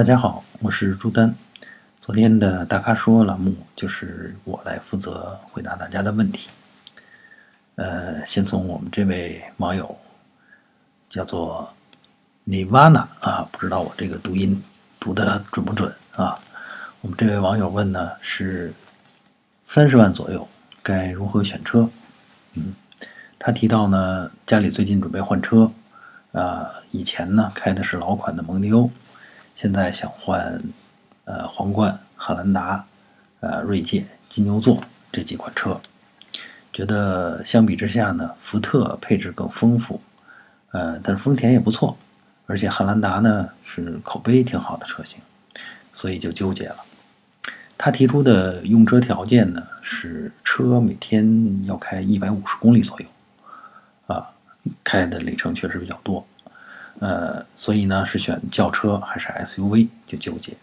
大家好，我是朱丹。昨天的大咖说栏目就是我来负责回答大家的问题。呃，先从我们这位网友叫做 Nirvana 啊，不知道我这个读音读的准不准啊？我们这位网友问呢是三十万左右该如何选车？嗯，他提到呢家里最近准备换车，啊，以前呢开的是老款的蒙迪欧。现在想换，呃，皇冠、汉兰达、呃，锐界、金牛座这几款车，觉得相比之下呢，福特配置更丰富，呃，但是丰田也不错，而且汉兰达呢是口碑挺好的车型，所以就纠结了。他提出的用车条件呢是车每天要开一百五十公里左右，啊，开的里程确实比较多。呃，所以呢，是选轿车还是 SUV 就纠结。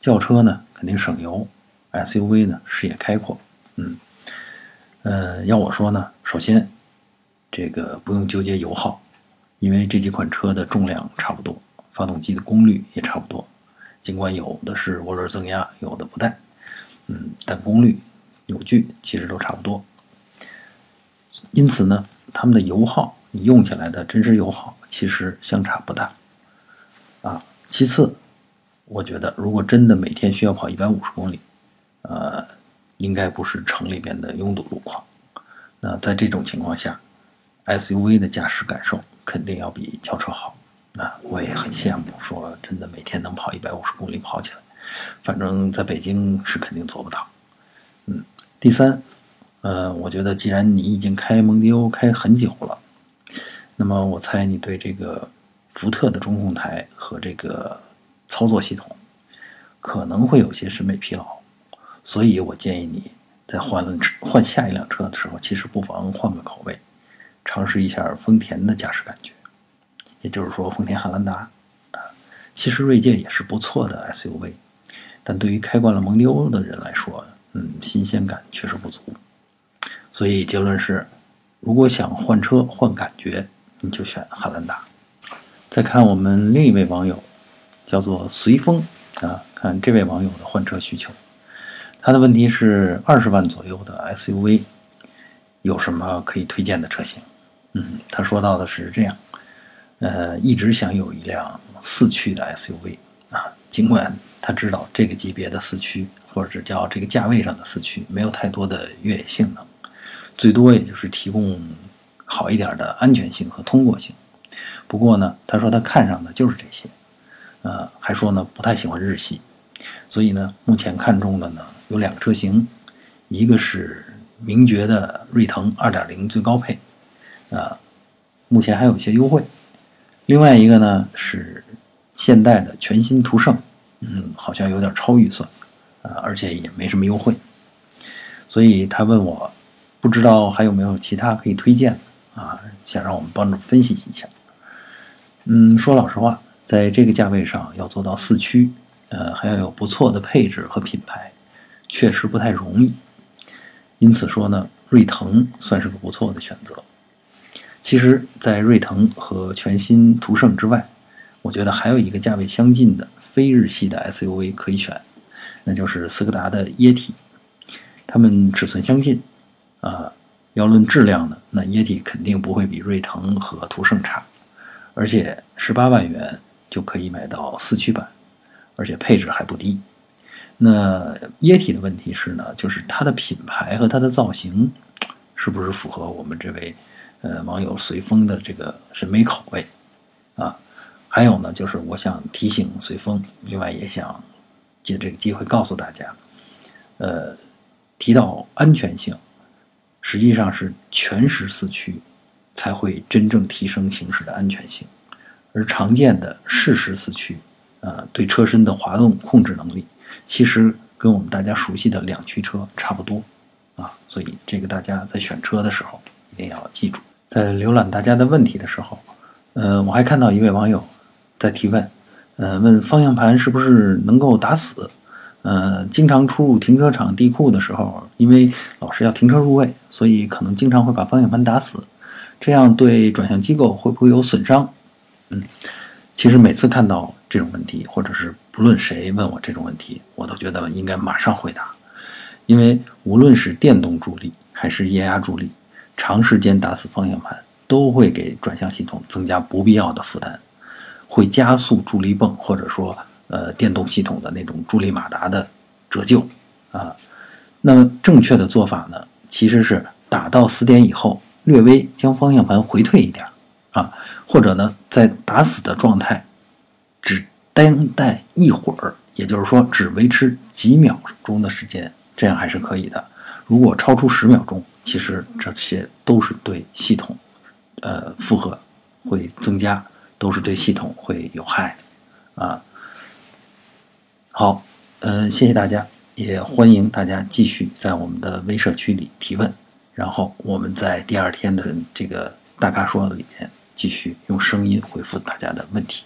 轿车呢，肯定省油；SUV 呢，视野开阔。嗯，呃，要我说呢，首先，这个不用纠结油耗，因为这几款车的重量差不多，发动机的功率也差不多。尽管有的是涡轮增压，有的不带，嗯，但功率、扭矩其实都差不多。因此呢，它们的油耗，你用起来的真实油耗。其实相差不大，啊，其次，我觉得如果真的每天需要跑一百五十公里，呃，应该不是城里边的拥堵路况。那在这种情况下，SUV 的驾驶感受肯定要比轿车好。那我也很羡慕，说真的每天能跑一百五十公里跑起来，反正在北京是肯定做不到。嗯，第三，呃，我觉得既然你已经开蒙迪欧开很久了。那么我猜你对这个福特的中控台和这个操作系统可能会有些审美疲劳，所以我建议你在换了换下一辆车的时候，其实不妨换个口味，尝试一下丰田的驾驶感觉，也就是说丰田汉兰达啊，其实锐界也是不错的 SUV，但对于开惯了蒙迪欧的人来说，嗯，新鲜感确实不足，所以结论是，如果想换车换感觉。你就选汉兰达。再看我们另一位网友，叫做随风啊，看这位网友的换车需求。他的问题是二十万左右的 SUV 有什么可以推荐的车型？嗯，他说到的是这样，呃，一直想有一辆四驱的 SUV 啊，尽管他知道这个级别的四驱或者是叫这个价位上的四驱没有太多的越野性能，最多也就是提供。好一点的安全性和通过性，不过呢，他说他看上的就是这些，呃，还说呢不太喜欢日系，所以呢，目前看中的呢有两个车型，一个是名爵的锐腾2.0最高配，啊，目前还有一些优惠，另外一个呢是现代的全新途胜，嗯，好像有点超预算，啊，而且也没什么优惠，所以他问我，不知道还有没有其他可以推荐的。啊，想让我们帮助分析一下。嗯，说老实话，在这个价位上要做到四驱，呃，还要有不错的配置和品牌，确实不太容易。因此说呢，锐腾算是个不错的选择。其实，在锐腾和全新途胜之外，我觉得还有一个价位相近的非日系的 SUV 可以选，那就是斯柯达的椰体。它们尺寸相近，啊。要论质量呢，那液体肯定不会比锐腾和途胜差，而且十八万元就可以买到四驱版，而且配置还不低。那液体的问题是呢，就是它的品牌和它的造型，是不是符合我们这位呃网友随风的这个审美口味啊？还有呢，就是我想提醒随风，另外也想借这个机会告诉大家，呃，提到安全性。实际上是全时四驱才会真正提升行驶的安全性，而常见的适时四驱，呃，对车身的滑动控制能力，其实跟我们大家熟悉的两驱车差不多，啊，所以这个大家在选车的时候一定要记住。在浏览大家的问题的时候，呃，我还看到一位网友在提问，呃，问方向盘是不是能够打死？呃，经常出入停车场地库的时候，因为老是要停车入位，所以可能经常会把方向盘打死。这样对转向机构会不会有损伤？嗯，其实每次看到这种问题，或者是不论谁问我这种问题，我都觉得应该马上回答，因为无论是电动助力还是液压助力，长时间打死方向盘都会给转向系统增加不必要的负担，会加速助力泵或者说呃电动系统的那种助力马达的折旧啊。那么正确的做法呢，其实是打到死点以后，略微将方向盘回退一点啊，或者呢在打死的状态。只单待一会儿，也就是说，只维持几秒钟的时间，这样还是可以的。如果超出十秒钟，其实这些都是对系统，呃，负荷会增加，都是对系统会有害啊。好，嗯，谢谢大家，也欢迎大家继续在我们的微社区里提问，然后我们在第二天的这个大咖说里面继续用声音回复大家的问题。